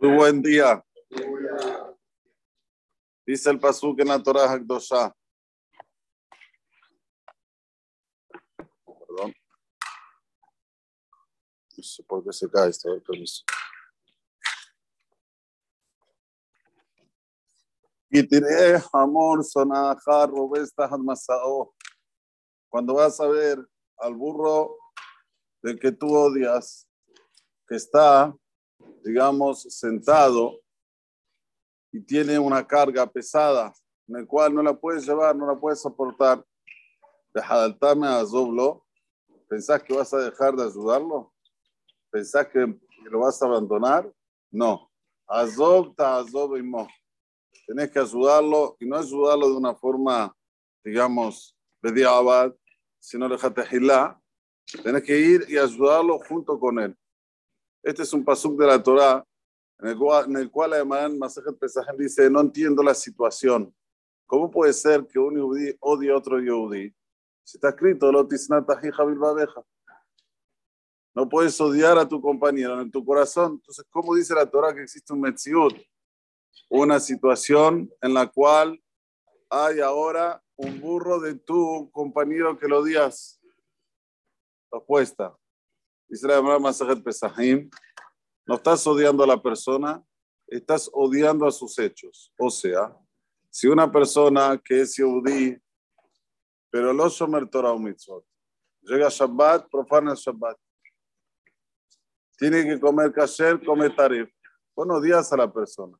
Muy buen día. Dice el pasuk en la Torah Hakdosha. Perdón. No sé por qué se cae esto, permiso. Y tiré amor sonaja robesta masao. Cuando vas a ver al burro del que tú odias, que está, digamos, sentado y tiene una carga pesada, en el cual no la puedes llevar, no la puedes soportar, dejadaltame a Zoblo, ¿pensás que vas a dejar de ayudarlo? ¿Pensás que lo vas a abandonar? No. Azob ta azob mo. Tenés que ayudarlo y no ayudarlo de una forma, digamos, bediabad, sino dejate hilá. Tenés que ir y ayudarlo junto con él. Este es un pasuk de la Torah en el cual, en el cual además Masajet Pesajem dice, no entiendo la situación. ¿Cómo puede ser que un yudí odie a otro yudí? Si está escrito, no puedes odiar a tu compañero en tu corazón. Entonces, ¿cómo dice la Torah que existe un metziut? Una situación en la cual hay ahora un burro de tu compañero que lo odias. Respuesta. Dice la Masajet Pesahim, no estás odiando a la persona, estás odiando a sus hechos. O sea, si una persona que es yudí, pero lo somer Torah o mitzvot, llega a Shabbat, profana el Shabbat, tiene que comer kasher, come tarif. Bueno, odias a la persona.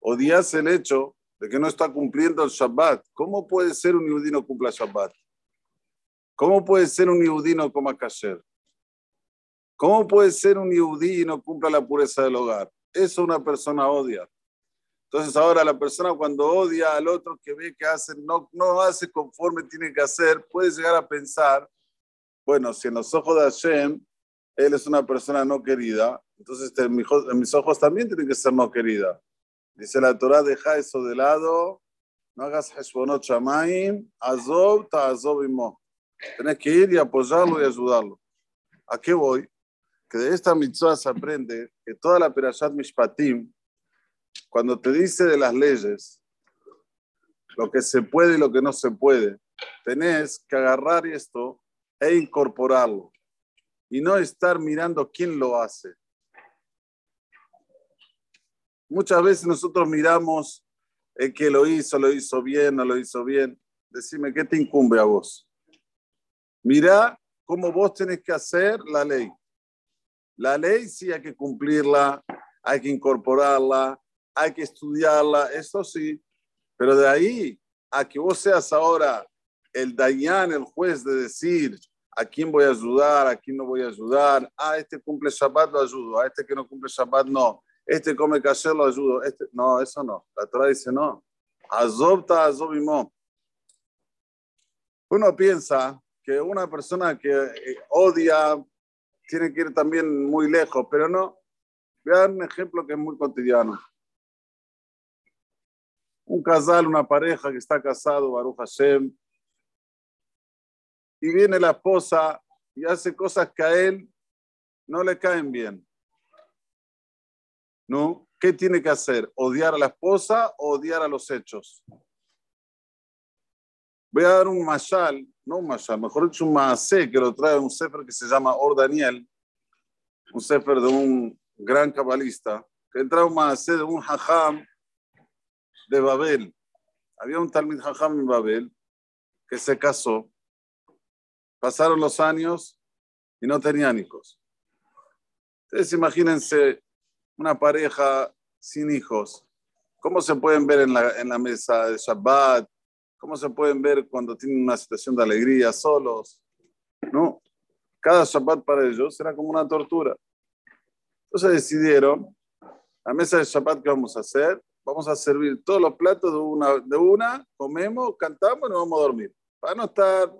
Odias el hecho de que no está cumpliendo el Shabbat. ¿Cómo puede ser un yudí no cumpla Shabbat? ¿Cómo puede ser un yudí no coma kasher? ¿Cómo puede ser un yudí y no cumpla la pureza del hogar? Eso una persona odia. Entonces ahora la persona cuando odia al otro que ve que hace, no, no hace conforme tiene que hacer, puede llegar a pensar, bueno, si en los ojos de Hashem él es una persona no querida, entonces en mis ojos también tiene que ser no querida. Dice la Torah, deja eso de lado, no hagas heshbonot shamaim, azob ta azob imo. Tienes que ir y apoyarlo y ayudarlo. ¿A qué voy? Que de esta mitzvah se aprende que toda la Perashat Mishpatim, cuando te dice de las leyes, lo que se puede y lo que no se puede, tenés que agarrar esto e incorporarlo y no estar mirando quién lo hace. Muchas veces nosotros miramos el que lo hizo, lo hizo bien, no lo hizo bien. Decime, ¿qué te incumbe a vos? Mira cómo vos tenés que hacer la ley. La ley sí hay que cumplirla, hay que incorporarla, hay que estudiarla, eso sí, pero de ahí a que vos seas ahora el Dayan, el juez de decir a quién voy a ayudar, a quién no voy a ayudar, ah, este cumple Shabbat lo ayudo, a este que no cumple Shabbat no, este come kasher lo ayudo, este, no, eso no, la Torah dice no, azobta azobimó. Uno piensa que una persona que eh, odia tiene que ir también muy lejos, pero no. Vean un ejemplo que es muy cotidiano. Un casal, una pareja que está casado, Baruch Hashem, y viene la esposa y hace cosas que a él no le caen bien. ¿No? ¿Qué tiene que hacer? ¿Odiar a la esposa o odiar a los hechos? Voy a dar un mashal, no un mashal, mejor dicho un maasé que lo trae un sefer que se llama Or Daniel, un sefer de un gran cabalista, que entra un maasé de un hajam de Babel. Había un talmid hajam en Babel que se casó. Pasaron los años y no tenían hijos. Ustedes imagínense una pareja sin hijos. ¿Cómo se pueden ver en la, en la mesa de Shabbat? ¿Cómo se pueden ver cuando tienen una situación de alegría solos? No. Cada Shabbat para ellos era como una tortura. Entonces decidieron, la mesa de Shabbat que vamos a hacer, vamos a servir todos los platos de una, de una comemos, cantamos y nos vamos a dormir. Para no estar,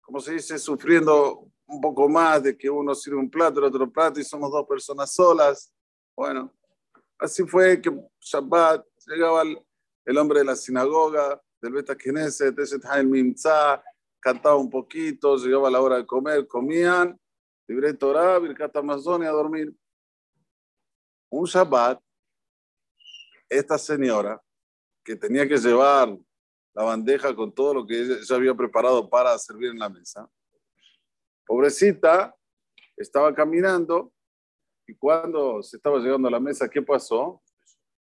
como se dice, sufriendo un poco más de que uno sirve un plato, el otro plato y somos dos personas solas. Bueno, así fue que Shabbat llegaba el, el hombre de la sinagoga, del Beta Knesset, ese Mimza, cantaba un poquito, llegaba la hora de comer, comían libre Torah, Birkat Amazon y a dormir. Un Shabbat, esta señora que tenía que llevar la bandeja con todo lo que ella había preparado para servir en la mesa, pobrecita, estaba caminando y cuando se estaba llegando a la mesa, ¿qué pasó?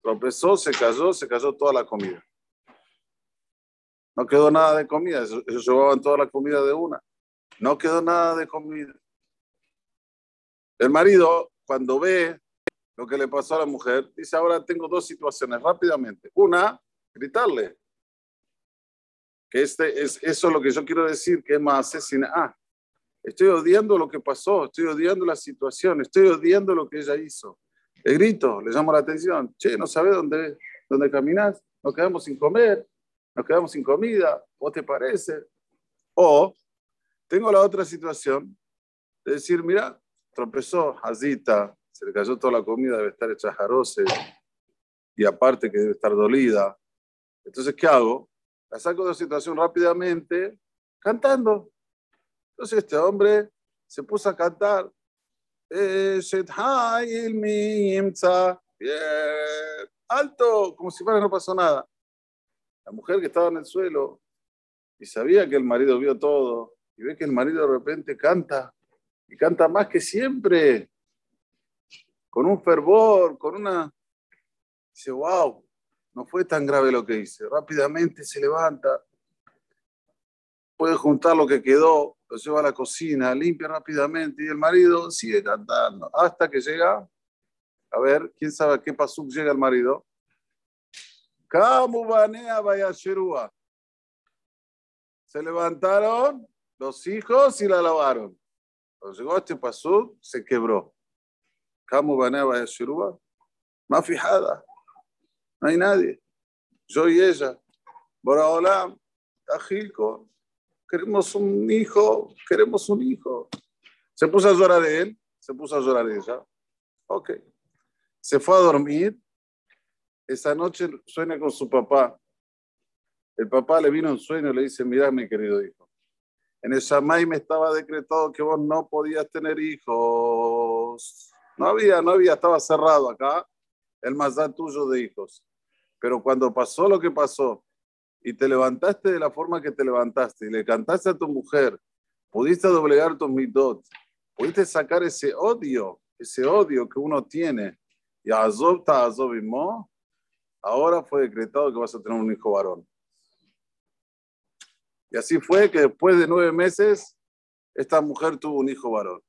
Tropezó, se cayó, se cayó toda la comida. No quedó nada de comida, ellos llevaban toda la comida de una. No quedó nada de comida. El marido, cuando ve lo que le pasó a la mujer, dice, ahora tengo dos situaciones rápidamente. Una, gritarle. Que este es, eso es lo que yo quiero decir, que es más asesina. Ah, estoy odiando lo que pasó, estoy odiando la situación, estoy odiando lo que ella hizo. Le grito, le llamo la atención. Che, ¿no sabes dónde, dónde caminas? Nos quedamos sin comer, nos quedamos sin comida. ¿Vos te parece? O tengo la otra situación de decir, mira, tropezó, Hazita, se le cayó toda la comida, debe estar hecha jarose y aparte que debe estar dolida. Entonces, ¿qué hago? La saco de la situación rápidamente cantando. Entonces este hombre se puso a cantar. Alto, como si fuera no pasó nada. La mujer que estaba en el suelo y sabía que el marido vio todo y ve que el marido de repente canta y canta más que siempre, con un fervor, con una... Dice, wow, no fue tan grave lo que hice. Rápidamente se levanta, puede juntar lo que quedó, lo lleva a la cocina, limpia rápidamente y el marido sigue cantando hasta que llega, a ver, ¿quién sabe a qué pasó llega el marido? Se levantaron los hijos y la lavaron. Cuando llegó este pasú, se quebró. Más fijada. No hay nadie. Yo y ella. Boraholam, Tajilco. Queremos un hijo, queremos un hijo. Se puso a llorar él, se puso a llorar ella. Ok. Se fue a dormir. Esa noche sueña con su papá. El papá le vino un sueño y le dice, mira mi querido hijo, en el Shamay me estaba decretado que vos no podías tener hijos. No había, no había, estaba cerrado acá el mazal tuyo de hijos. Pero cuando pasó lo que pasó y te levantaste de la forma que te levantaste y le cantaste a tu mujer, pudiste doblegar tus mitot, pudiste sacar ese odio, ese odio que uno tiene y azobta azobimó, ahora fue decretado que vas a tener un hijo varón. Y así fue que después de nueve meses, esta mujer tuvo un hijo varón.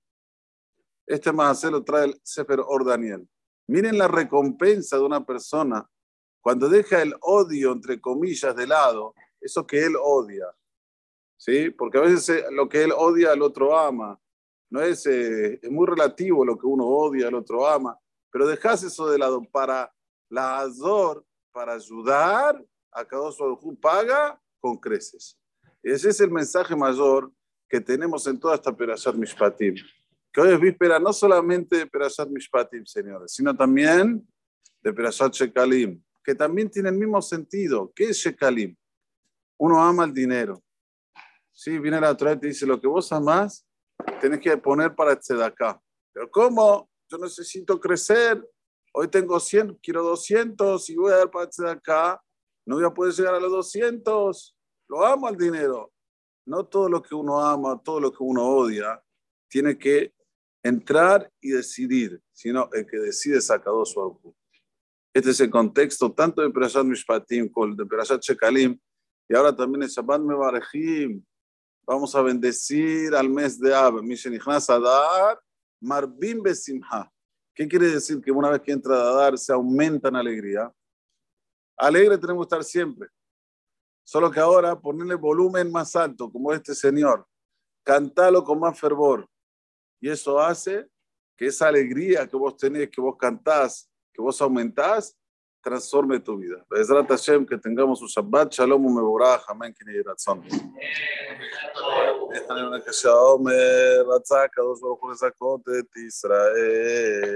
Este más lo trae el Sefer Or Daniel. Miren la recompensa de una persona cuando deja el odio, entre comillas, de lado, eso que él odia. ¿Sí? Porque a veces eh, lo que él odia, el otro ama. No es, eh, es muy relativo lo que uno odia, el otro ama. Pero dejas eso de lado para la Azor, para ayudar a cada uno paga con creces. Ese es el mensaje mayor que tenemos en toda esta Perashat Mishpatim. Que hoy es víspera no solamente de Perashat Mishpatim, señores, sino también de Perashat Shekalim, que también tiene el mismo sentido. ¿Qué es Shekalim? Uno ama el dinero. Sí, viene la Torah y te dice, lo que vos amás, tenés que poner para acá. Pero ¿cómo? Yo necesito crecer. Hoy tengo 100, quiero 200 y voy a dar para este acá. No voy a poder llegar a los 200. Lo amo al dinero. No todo lo que uno ama, todo lo que uno odia, tiene que entrar y decidir, sino el que decide sacado su algo. Este es el contexto tanto de Perashat Mishpatim como de Perashat Shekalim y ahora también en Shabbat Mevarejim. Vamos a bendecir al mes de Ab, Mishenichnas Adar, Marbim Besimha. ¿Qué quiere decir? Que una vez que entra a Adar se aumenta en alegría. Alegre tenemos que estar siempre. Solo que ahora ponerle volumen más alto, como este señor, cantalo con más fervor. Y eso hace que esa alegría que vos tenés, que vos cantás, que vos aumentás, transforme tu vida. Que tengamos un Shabbat, Shalom, Mevorah, Amén, que ni razón. Israel.